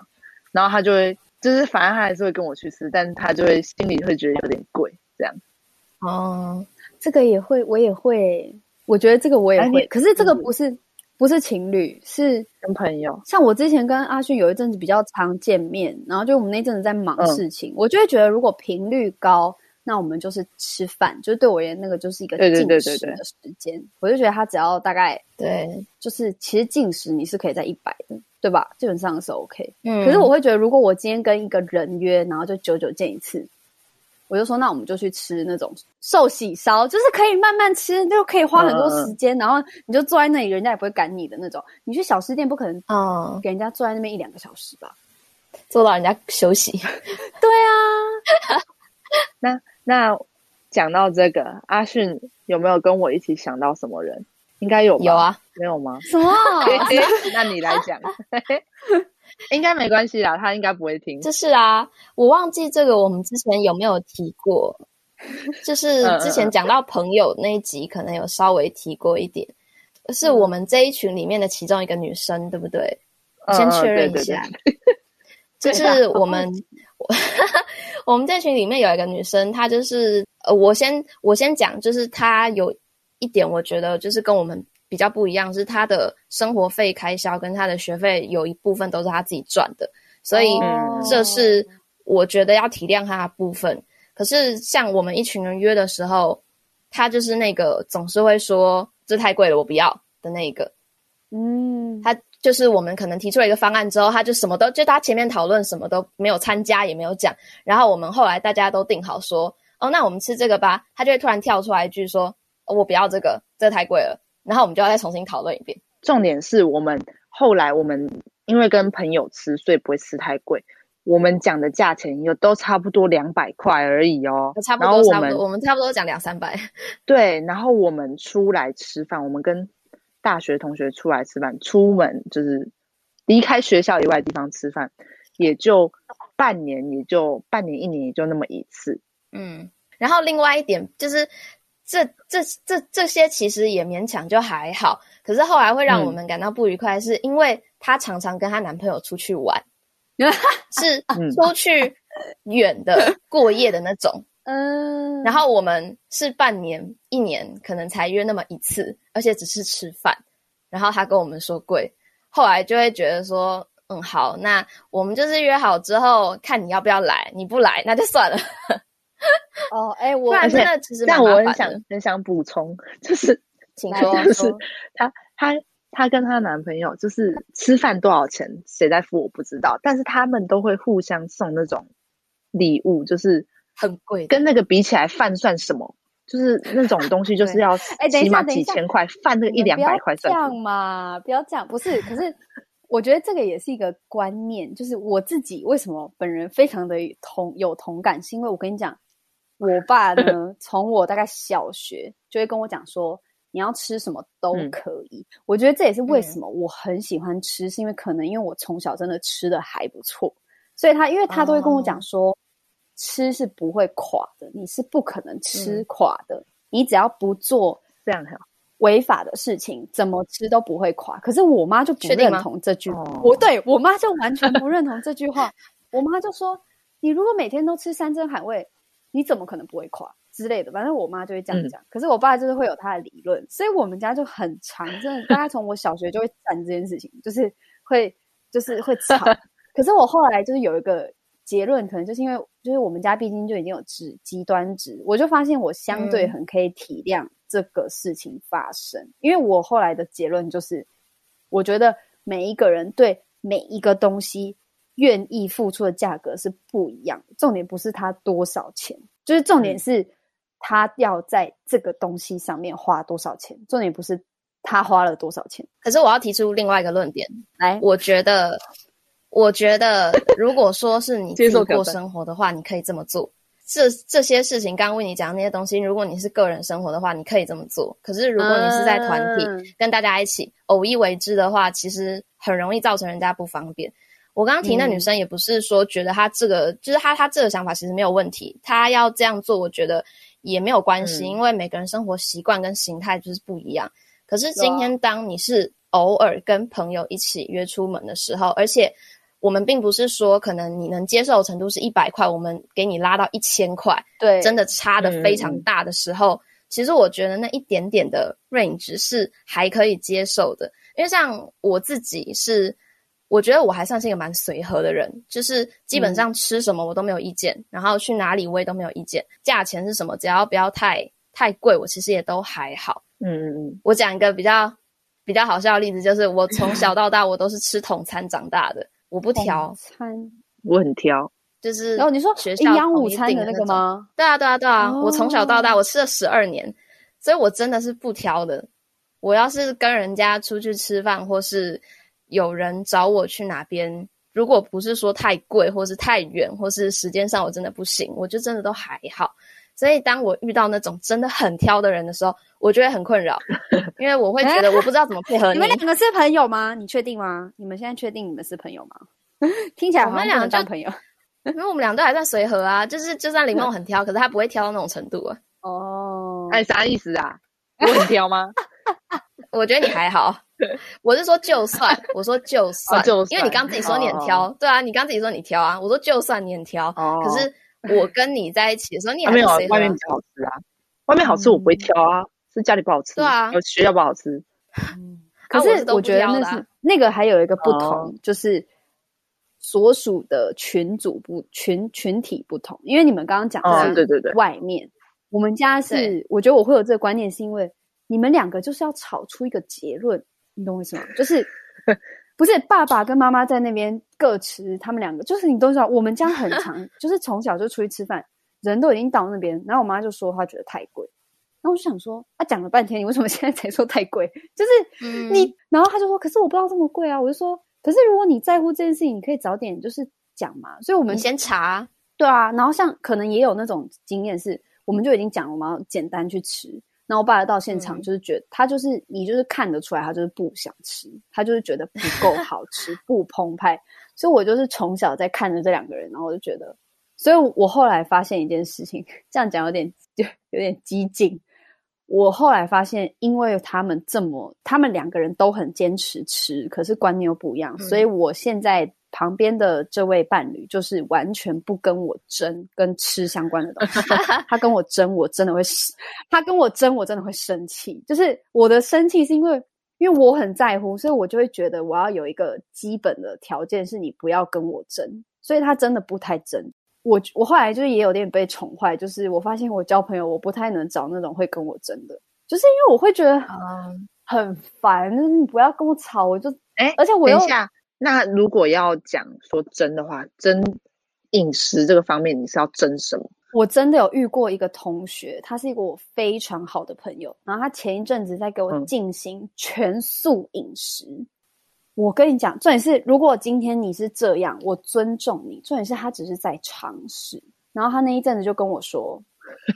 然后他就会，就是反正他还是会跟我去吃，但是他就会心里会觉得有点贵，这样。哦，这个也会，我也会，我觉得这个我也会，哎、可是这个不是、嗯、不是情侣，是跟朋友。像我之前跟阿迅有一阵子比较常见面，然后就我们那阵子在忙事情，嗯、我就会觉得如果频率高。那我们就是吃饭，就是对我而言，那个就是一个进食的时间。对对对对对，我就觉得他只要大概对，就是其实进食你是可以在一百的，对吧？基本上是 OK。嗯。可是我会觉得，如果我今天跟一个人约，然后就久久见一次，我就说，那我们就去吃那种寿喜烧，就是可以慢慢吃，就可以花很多时间，嗯、然后你就坐在那里，人家也不会赶你的那种。你去小吃店不可能啊，给人家坐在那边一两个小时吧，坐到人家休息。对啊，那。那讲到这个，阿迅有没有跟我一起想到什么人？应该有吧？有啊，没有吗？什么？那你来讲，应该没关系啦，他应该不会听。就是啊，我忘记这个，我们之前有没有提过？就是之前讲到朋友那一集，可能有稍微提过一点，是我们这一群里面的其中一个女生，对不对？先确认一下，就是我们。我们这群里面有一个女生，她就是呃，我先我先讲，就是她有一点，我觉得就是跟我们比较不一样，是她的生活费开销跟她的学费有一部分都是她自己赚的，所以这是我觉得要体谅她的部分。可是像我们一群人约的时候，她就是那个总是会说这太贵了，我不要的那一个。嗯，他就是我们可能提出了一个方案之后，他就什么都就他前面讨论什么都没有参加，也没有讲。然后我们后来大家都定好说，哦，那我们吃这个吧。他就会突然跳出来一句说，哦，我不要这个，这个太贵了。然后我们就要再重新讨论一遍。重点是我们后来我们因为跟朋友吃，所以不会吃太贵。我们讲的价钱有都差不多两百块而已哦，差不多差不多，我们差不多讲两三百。对，然后我们出来吃饭，我们跟大学同学出来吃饭，出门就是离开学校以外的地方吃饭，也就半年，也就半年一年，也就那么一次。嗯，然后另外一点就是，这这这这些其实也勉强就还好，可是后来会让我们感到不愉快，是因为她常常跟她男朋友出去玩。是出去远的过夜的那种，嗯，然后我们是半年、一年可能才约那么一次，而且只是吃饭。然后他跟我们说贵，后来就会觉得说，嗯，好，那我们就是约好之后，看你要不要来，你不来那就算了。哦，哎、欸，我 不然真的其实但我很想很想补充，就是请说，就是他他。她跟她男朋友就是吃饭多少钱，谁在付我不知道，但是他们都会互相送那种礼物，就是很贵，跟那个比起来，饭算什么？就是那种东西 就是要起码几千块，饭那个一两百块算。这样嘛，不要这样，不是。可是我觉得这个也是一个观念，就是我自己为什么本人非常的同有同感，是因为我跟你讲，我爸呢，从我大概小学就会跟我讲说。你要吃什么都可以，嗯，我觉得这也是为什么我很喜欢吃，嗯，是因为可能因为我从小真的吃的还不错，所以他因为他都会跟我讲说，哦，吃是不会垮的，你是不可能吃垮的，嗯，你只要不做这样违法的事情，怎么吃都不会垮。可是我妈就不认同这句话，我对我妈就完全不认同这句话，我妈就说，你如果每天都吃山珍海味，你怎么可能不会垮？之类的，反正我妈就会这样讲，嗯。可是我爸就是会有他的理论，所以我们家就很常，真的，大概从我小学就会谈这件事情，就是会，就是会吵。可是我后来就是有一个结论，可能就是因为，就是我们家毕竟就已经有极极端值，我就发现我相对很可以体谅这个事情发生。嗯。因为我后来的结论就是，我觉得每一个人对每一个东西愿意付出的价格是不一样的，重点不是他多少钱，就是重点是。嗯他要在这个东西上面花多少钱？重点不是他花了多少钱。可是我要提出另外一个论点来，我觉得，我觉得，如果说是你自己过生活的话，你可以这么做。这这些事情，刚刚为你讲的那些东西，如果你是个人生活的话，你可以这么做。可是如果你是在团体、嗯、跟大家一起偶一为之的话，其实很容易造成人家不方便。我刚刚提那女生也不是说觉得她这个，嗯、就是她她这个想法其实没有问题，她要这样做，我觉得。也没有关系，嗯，因为每个人生活习惯跟形态就是不一样。可是今天当你是偶尔跟朋友一起约出门的时候，而且我们并不是说可能你能接受的程度是一百块，我们给你拉到一千块，对，真的差的非常大的时候，嗯，其实我觉得那一点点的 range 是还可以接受的。因为像我自己是。我觉得我还算是一个蛮随和的人，就是基本上吃什么我都没有意见，嗯、然后去哪里我也都没有意见。价钱是什么，只要不要太太贵，我其实也都还好。嗯嗯嗯。我讲一个比较比较好笑的例子，就是我从小到大我都是吃统餐长大的，我不挑餐，我很挑。就是然后你说营养午餐的那个吗？对啊对啊对啊！哦、我从小到大我吃了十二年，所以我真的是不挑的。我要是跟人家出去吃饭或是。有人找我去哪边，如果不是说太贵，或是太远，或是时间上我真的不行，我就真的都还好。所以当我遇到那种真的很挑的人的时候，我就会很困扰，因为我会觉得我不知道怎么配合你。你们两个是朋友吗？你确定吗？你们现在确定你们是朋友吗？听起来我们两个当朋友，因为我们俩都还算随和啊。就是就算林梦很挑，可是他不会挑到那种程度啊。哦，哎，啥意思啊？我很挑吗？我觉得你还好。我是说，就算我说就算，哦、就算，因为你刚自己说你很挑，哦、对啊，你刚自己说你挑啊。我说就算你很挑，哦、可是我跟你在一起的时候，你还是、啊、没有外面比较好吃啊。外面好吃我不会挑啊，是家里不好吃，对啊，学校不好吃。嗯、可是我觉得那是、啊、那个还有一个不同，哦、就是所属的群组不群群体不同，因为你们刚刚讲的是对对对外面，我们家是我觉得我会有这个观念，是因为你们两个就是要吵出一个结论，你懂我意思吗？就是不是爸爸跟妈妈在那边各吃，他们两个就是你都知道，我们家很常 就是从小就出去吃饭，人都已经到那边，然后我妈就说她觉得太贵。然后我就想说，啊，讲了半天，你为什么现在才说太贵？就是你，嗯、然后她就说，可是我不知道这么贵啊。我就说，可是如果你在乎这件事情，你可以早点就是讲嘛。所以我们先查，对啊。然后像可能也有那种经验是，我们就已经讲了，我们要简单去吃。然后我爸到现场就是觉得，嗯、他就是你就是看得出来，他就是不想吃，他就是觉得不够 好吃，不澎湃。所以我就是从小在看着这两个人，然后我就觉得，所以我后来发现一件事情，这样讲有点 就有点激进。我后来发现，因为他们这么，他们两个人都很坚持吃，可是观念又不一样，嗯、所以我现在旁边的这位伴侣就是完全不跟我争跟吃相关的东西。他跟我争，我真的会，他跟我争，我真的会生气。就是我的生气是因为，因为我很在乎，所以我就会觉得我要有一个基本的条件，是你不要跟我争。所以他真的不太争。我我后来就是也有点被宠坏，就是我发现我交朋友我不太能找那种会跟我争的，就是因为我会觉得很烦，就是你不要跟我吵，我就哎，诶而且我又等一下，那如果要讲说真的话，真饮食这个方面，你是要争什么？我真的有遇过一个同学，他是一个我非常好的朋友，然后他前一阵子在给我进行全素饮食。嗯我跟你讲，重点是，如果今天你是这样，我尊重你。重点是他只是在尝试，然后他那一阵子就跟我说，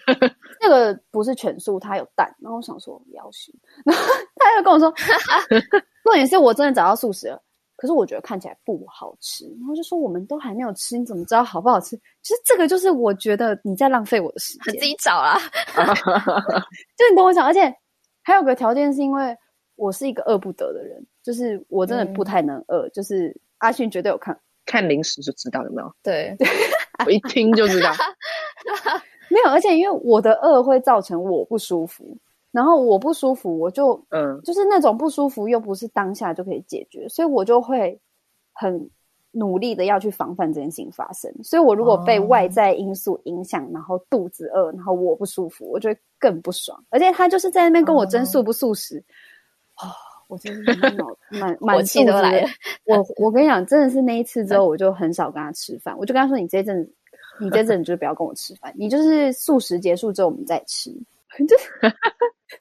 那个不是全素，他有蛋。然后我想说，不要信。然后他又跟我说，重点是我真的找到素食了，可是我觉得看起来不好吃。然后就说我们都还没有吃，你怎么知道好不好吃？其实这个就是我觉得你在浪费我的时间。自己找啦，就你跟我讲，而且还有个条件是因为我是一个饿不得的人。就是我真的不太能饿，嗯、就是阿迅绝对有看看零食就知道有没有？对，我一听就知道，没有。而且因为我的饿会造成我不舒服，然后我不舒服，我就嗯，就是那种不舒服又不是当下就可以解决，所以我就会很努力的要去防范这件事情发生。所以我如果被外在因素影响，哦、然后肚子饿，然后我不舒服，我就会更不爽。而且他就是在那边跟我争素不素食，哦。我真的是满满气都来了。我我跟你讲，真的是那一次之后，我就很少跟他吃饭。我就跟他说：“你这一阵子，你这阵子就不要跟我吃饭。你就是素食结束之后，我们再吃。就是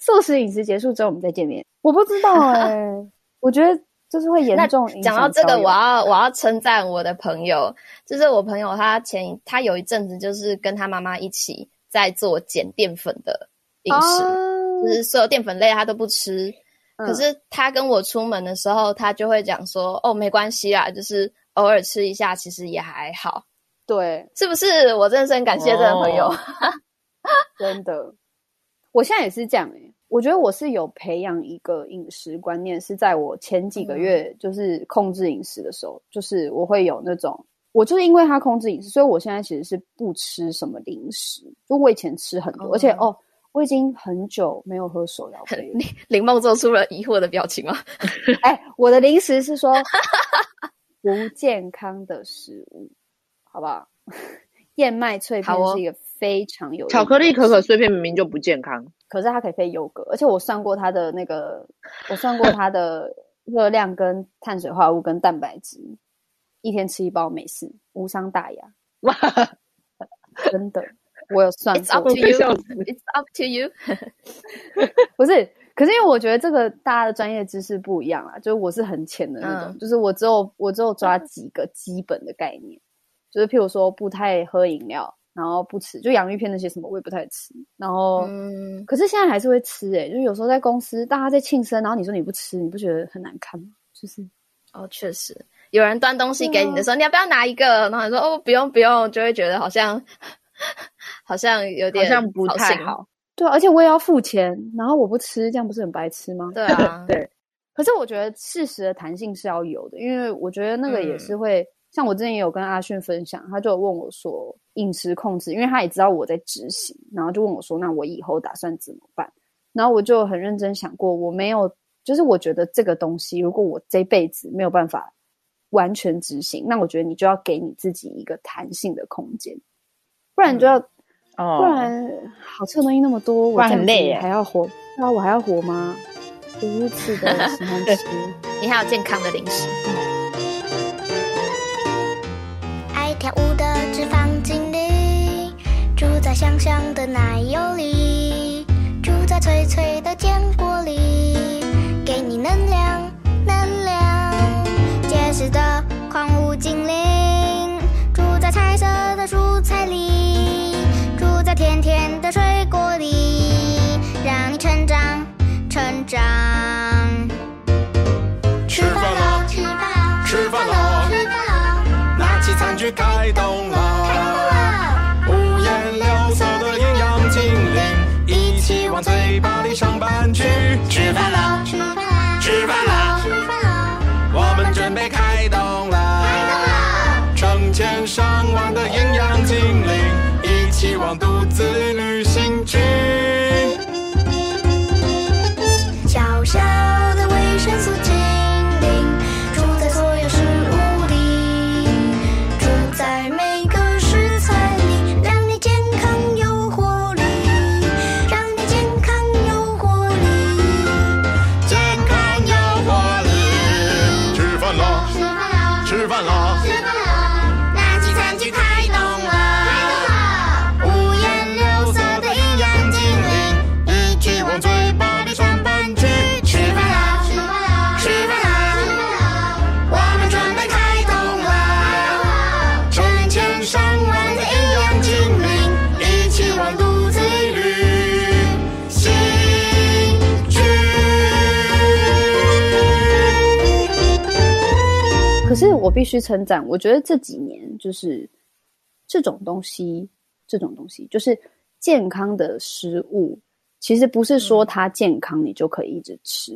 素食饮食结束之后，我们再见面。”我不知道哎、欸，我觉得就是会严重影响。讲到这个，我要我要称赞我的朋友，就是我朋友他前他有一阵子就是跟他妈妈一起在做减淀粉的饮食，啊、就是所有淀粉类他都不吃。可是他跟我出门的时候，他就会讲说：“哦，没关系啦，就是偶尔吃一下，其实也还好。”对，是不是？我真的是很感谢这个朋友，哦、真的。我现在也是这样诶、欸，我觉得我是有培养一个饮食观念，是在我前几个月就是控制饮食的时候，嗯、就是我会有那种，我就是因为他控制饮食，所以我现在其实是不吃什么零食。就我以前吃很多，嗯、而且哦。我已经很久没有喝手摇杯了。林梦做出了疑惑的表情吗？哎、欸，我的零食是说 不健康的食物，好不好？燕麦脆片是一个非常有巧克力可可碎片，明明就不健康，可是它可以配优格，而且我算过它的那个，我算过它的热量跟碳水化合物跟蛋白质，一天吃一包没事，无伤大雅。哇，真的。我有算过，It's up to you. It's up to you. 不是，可是因为我觉得这个大家的专业知识不一样啊，就是我是很浅的那种，嗯、就是我只有我只有抓几个基本的概念，就是譬如说不太喝饮料，然后不吃就洋芋片那些什么我也不太吃，然后，嗯、可是现在还是会吃诶、欸，就有时候在公司大家在庆生，然后你说你不吃，你不觉得很难看吗？就是哦，确实有人端东西给你的时候，啊、你要不要拿一个？然后你说哦不用不用，就会觉得好像。好像有点好像不太好，对，而且我也要付钱，然后我不吃，这样不是很白痴吗？对啊，对。可是我觉得适时的弹性是要有的，因为我觉得那个也是会，嗯、像我之前也有跟阿迅分享，他就有问我说饮食控制，因为他也知道我在执行，然后就问我说，那我以后打算怎么办？然后我就很认真想过，我没有，就是我觉得这个东西，如果我这辈子没有办法完全执行，那我觉得你就要给你自己一个弹性的空间，不然你就要，哦，不然好吃的东西那么多，我很累，还要活，那我还要活吗？如此的喜欢吃，你还有健康的零食。香香的奶油里，住在脆脆的坚果里，给你能量，能量。结实的矿物精灵，住在彩色的蔬菜里，住在甜甜的水果里，让你成长，成长。吃饭了，吃饭了，吃饭了，吃饭了，拿起餐具开动了，饭了，吃饭了，吃饭了，吃饭了，我们准备开动了，开动了，成千上万的营养精灵，一起往肚子里须称赞，我觉得这几年就是这种东西，这种东西就是健康的食物，其实不是说它健康你就可以一直吃，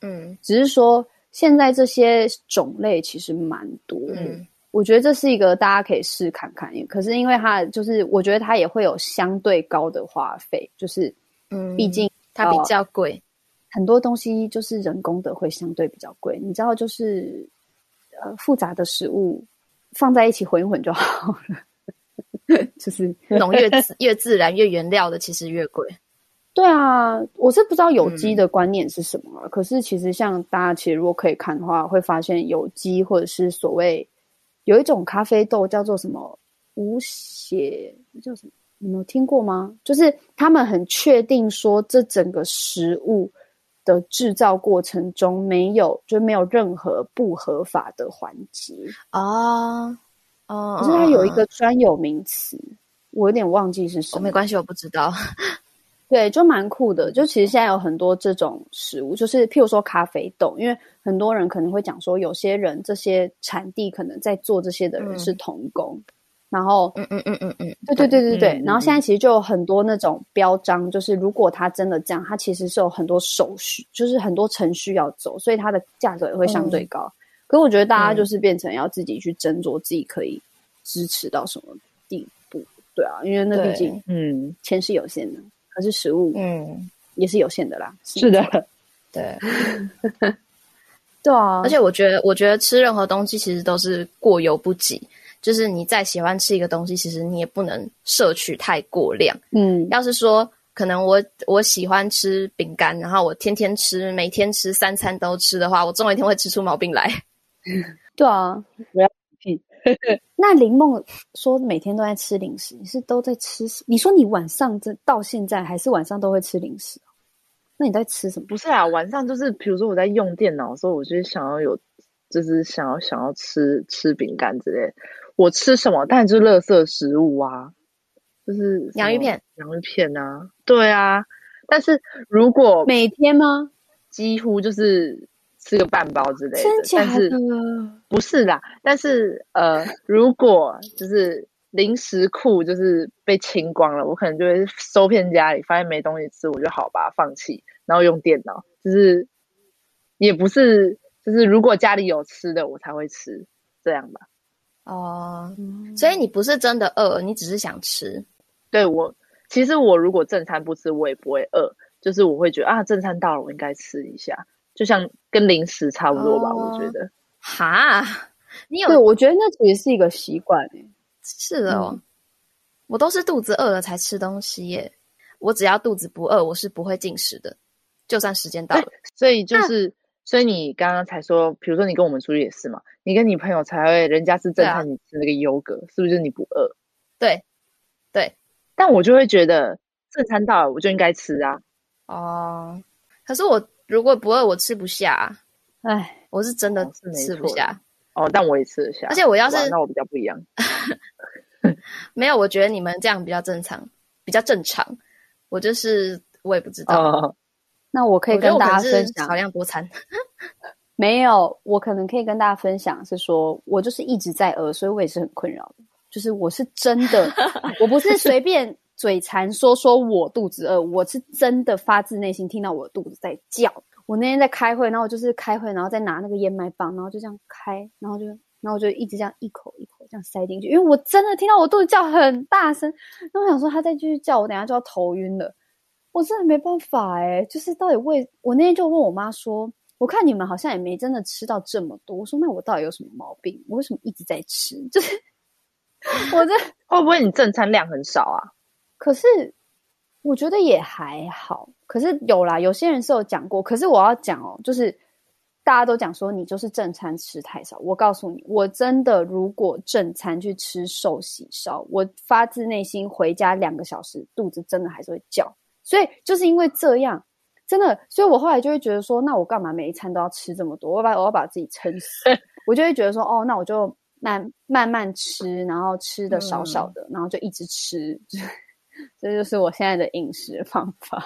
嗯，只是说现在这些种类其实蛮多的。嗯我觉得这是一个大家可以试看看，可是因为它就是，我觉得它也会有相对高的花费，就是，嗯毕竟它比较贵，很多东西就是人工的会相对比较贵。你知道，就是呃复杂的食物放在一起混一混就好了，就是那种越自越自然越原料的，其实越贵。对啊，我是不知道有机的观念是什么，嗯、可是其实像大家其实如果可以看的话，会发现有机或者是所谓。有一种咖啡豆叫做什么无血，叫什么？你们有听过吗？就是他们很确定说，这整个食物的制造过程中没有，就没有任何不合法的环节啊哦。可是它有一个专有名词，我有点忘记是什么。哦，没关系，我不知道。对，就蛮酷的。就其实现在有很多这种食物，就是譬如说咖啡豆，因为很多人可能会讲说，有些人这些产地可能在做这些的人是童工，嗯、然后嗯嗯嗯嗯嗯，对对对对对。嗯、然后现在其实就有很多那种标章，就是如果它真的这样，它其实是有很多手续，就是很多程序要走，所以它的价格也会相对高。嗯、可是我觉得大家就是变成要自己去斟酌自己可以支持到什么地步，对啊，因为那毕竟嗯钱是有限的。可是食物，嗯，也是有限的啦。是的，对，对啊。而且我觉得，我觉得吃任何东西其实都是过犹不及。就是你再喜欢吃一个东西，其实你也不能摄取太过量。嗯，要是说可能我我喜欢吃饼干，然后我天天吃，每天吃，三餐都吃的话，我总有一天会吃出毛病来。对啊，我要屁。那林梦说每天都在吃零食，你是都在吃？你说你晚上这到现在还是晚上都会吃零食？那你在吃什么？不是啊，晚上就是比如说我在用电脑的时候，我就是想要有，就是想要想要吃吃饼干之类。我吃什么？当然就是垃圾食物啊，就是洋芋片，洋芋片啊，对啊。但是如果每天吗？几乎就是。吃个半包之类的，真假的？但是不是啦。但是呃，如果就是零食库就是被清光了，我可能就会收遍家里，发现没东西吃，我就好把它放弃，然后用电脑。就是也不是，就是如果家里有吃的，我才会吃这样吧。哦，嗯，所以你不是真的饿，你只是想吃。对，我其实我如果正餐不吃，我也不会饿。就是我会觉得啊，正餐到了，我应该吃一下，就像跟零食差不多吧，哦、我觉得。哈，你有？对，我觉得那也是一个习惯诶。是的哦，嗯、我都是肚子饿了才吃东西耶。我只要肚子不饿，我是不会进食的，就算时间到了。所以就是，啊、所以你刚刚才说，比如说你跟我们出去也是嘛，你跟你朋友才会，人家是正餐，你吃那个优格，是不是你不饿？对，对。但我就会觉得正餐到了，我就应该吃啊。哦，可是我如果不饿，我吃不下。哎，我是真的吃不下。哦，但我也吃得下。而且我要是那我比较不一样。没有，我觉得你们这样比较正常，比较正常。我就是我也不知道。哦，那我可以跟大家分享少量多餐。没有，我可能可以跟大家分享是说，我就是一直在饿，所以我也是很困扰的。就是我是真的，我不是随便嘴馋说说我肚子饿，我是真的发自内心听到我的肚子在叫。我那天在开会，然后我就是开会，然后再拿那个燕麦棒，然后就这样开，然后就，然后我就一直这样一口一口这样塞进去，因为我真的听到我肚子叫很大声，那我想说他再继续叫，我等下就要头晕了，我真的没办法哎，就是到底为我那天就问我妈说，我看你们好像也没真的吃到这么多，我说那我到底有什么毛病？我为什么一直在吃？就是我这会不会你正餐量很少啊？可是我觉得也还好。可是有啦，有些人是有讲过。可是我要讲哦，就是大家都讲说你就是正餐吃太少。我告诉你，我真的如果正餐去吃寿喜烧，我发自内心回家两个小时，肚子真的还是会叫。所以就是因为这样，真的，所以我后来就会觉得说，那我干嘛每一餐都要吃这么多？我把我要把自己撑死，我就会觉得说，哦，那我就慢慢慢吃，然后吃的少少的，嗯、然后就一直吃。这就是我现在的饮食方法。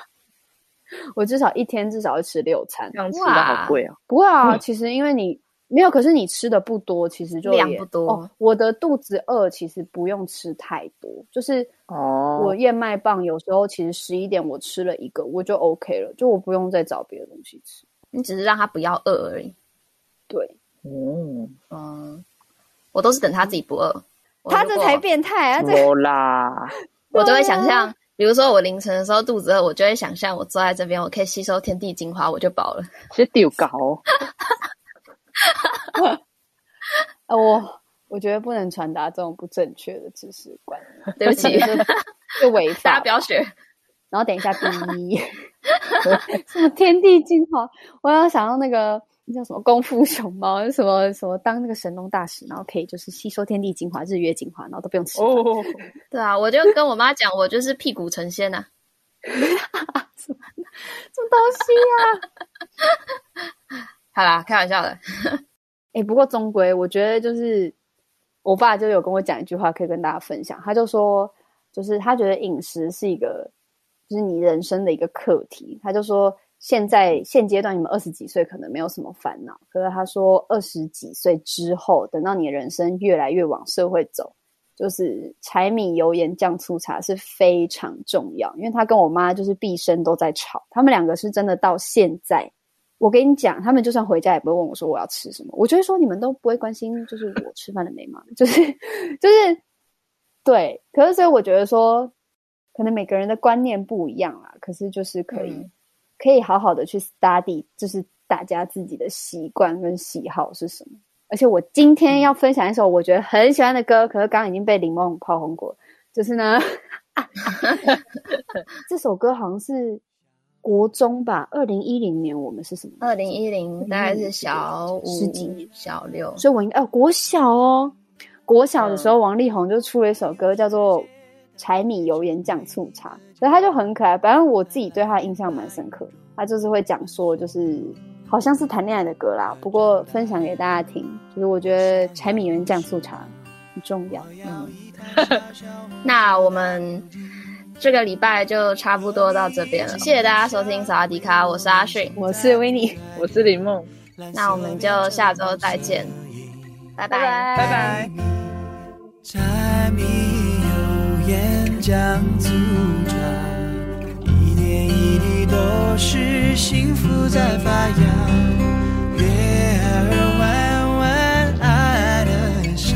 我至少一天至少要吃六餐，这样吃的好贵啊！不会啊，嗯、其实因为你没有，可是你吃的不多，其实就量不多。哦、我的肚子饿，其实不用吃太多，就是哦，我燕麦棒有时候其实十一点我吃了一个，我就 OK 了，就我不用再找别的东西吃，你只是让他不要饿而已。对，嗯嗯，我都是等他自己不饿，他这才变态啊！这啦，我都会想象。比如说我凌晨的时候肚子饿，我就会想象我坐在这边，我可以吸收天地精华，我就饱了。其实丢高，我我觉得不能传达这种不正确的知识观念。对不起，就违法，大家不要学。然后等一下，第一什么天地精华，我要想到那个。叫什么功夫熊猫？什么什么当那个神农大使，然后可以就是吸收天地精华、日月精华，然后都不用吃。哦，对啊，我就跟我妈讲，我就是屁股成仙呐、啊。什么什么东西啊？好啦，开玩笑的。哎、不过终归我觉得就是我爸就有跟我讲一句话，可以跟大家分享。他就说，就是他觉得饮食是一个，就是你人生的一个课题。他就说。现在现阶段你们二十几岁可能没有什么烦恼，可是他说二十几岁之后，等到你人生越来越往社会走，就是柴米油盐酱醋茶是非常重要。因为他跟我妈就是毕生都在吵，他们两个是真的到现在，我跟你讲，他们就算回家也不会问我说我要吃什么，我就会说你们都不会关心，就是我吃饭了没嘛？就是就是对，可是所以我觉得说，可能每个人的观念不一样啦，可是就是可以。嗯可以好好的去 study，就是大家自己的习惯跟喜好是什么。而且我今天要分享一首我觉得很喜欢的歌，可是刚刚已经被林梦炮轰过，就是呢，这首歌好像是国中吧，二零一零年我们是什么？二零一零大概是小五、十几年、小六，所以我应该哦国小哦，国小的时候王力宏就出了一首歌叫做。柴米油盐酱醋茶，所以他就很可爱。反正我自己对他的印象蛮深刻。他就是会讲说，就是好像是谈恋爱的歌啦。不过分享给大家听，就是我觉得柴米油盐酱醋茶很重要。嗯，那我们这个礼拜就差不多到这边了。谢谢大家收听《萨瓦迪卡》，我是阿迅，我是维尼，我是林梦。那我们就下周再见，拜拜拜拜。盐酱醋茶，一点一滴都是幸福在发芽。月儿弯弯爱的傻，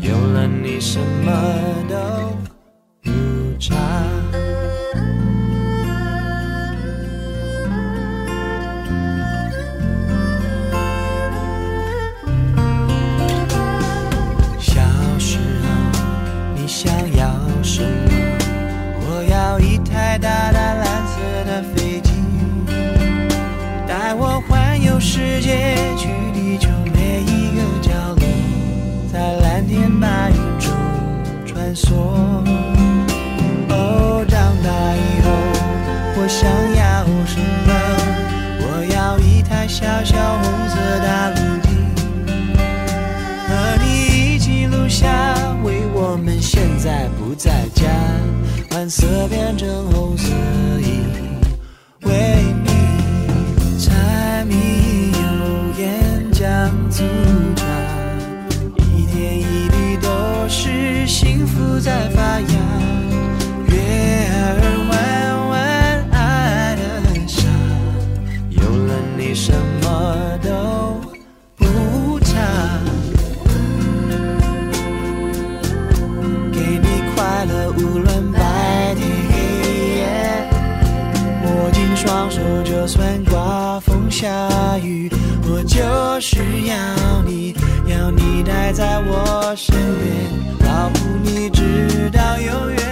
有了你什么都不差。颜色变成。就算刮风下雨我就是要你要你待在我身边保护你直到永远。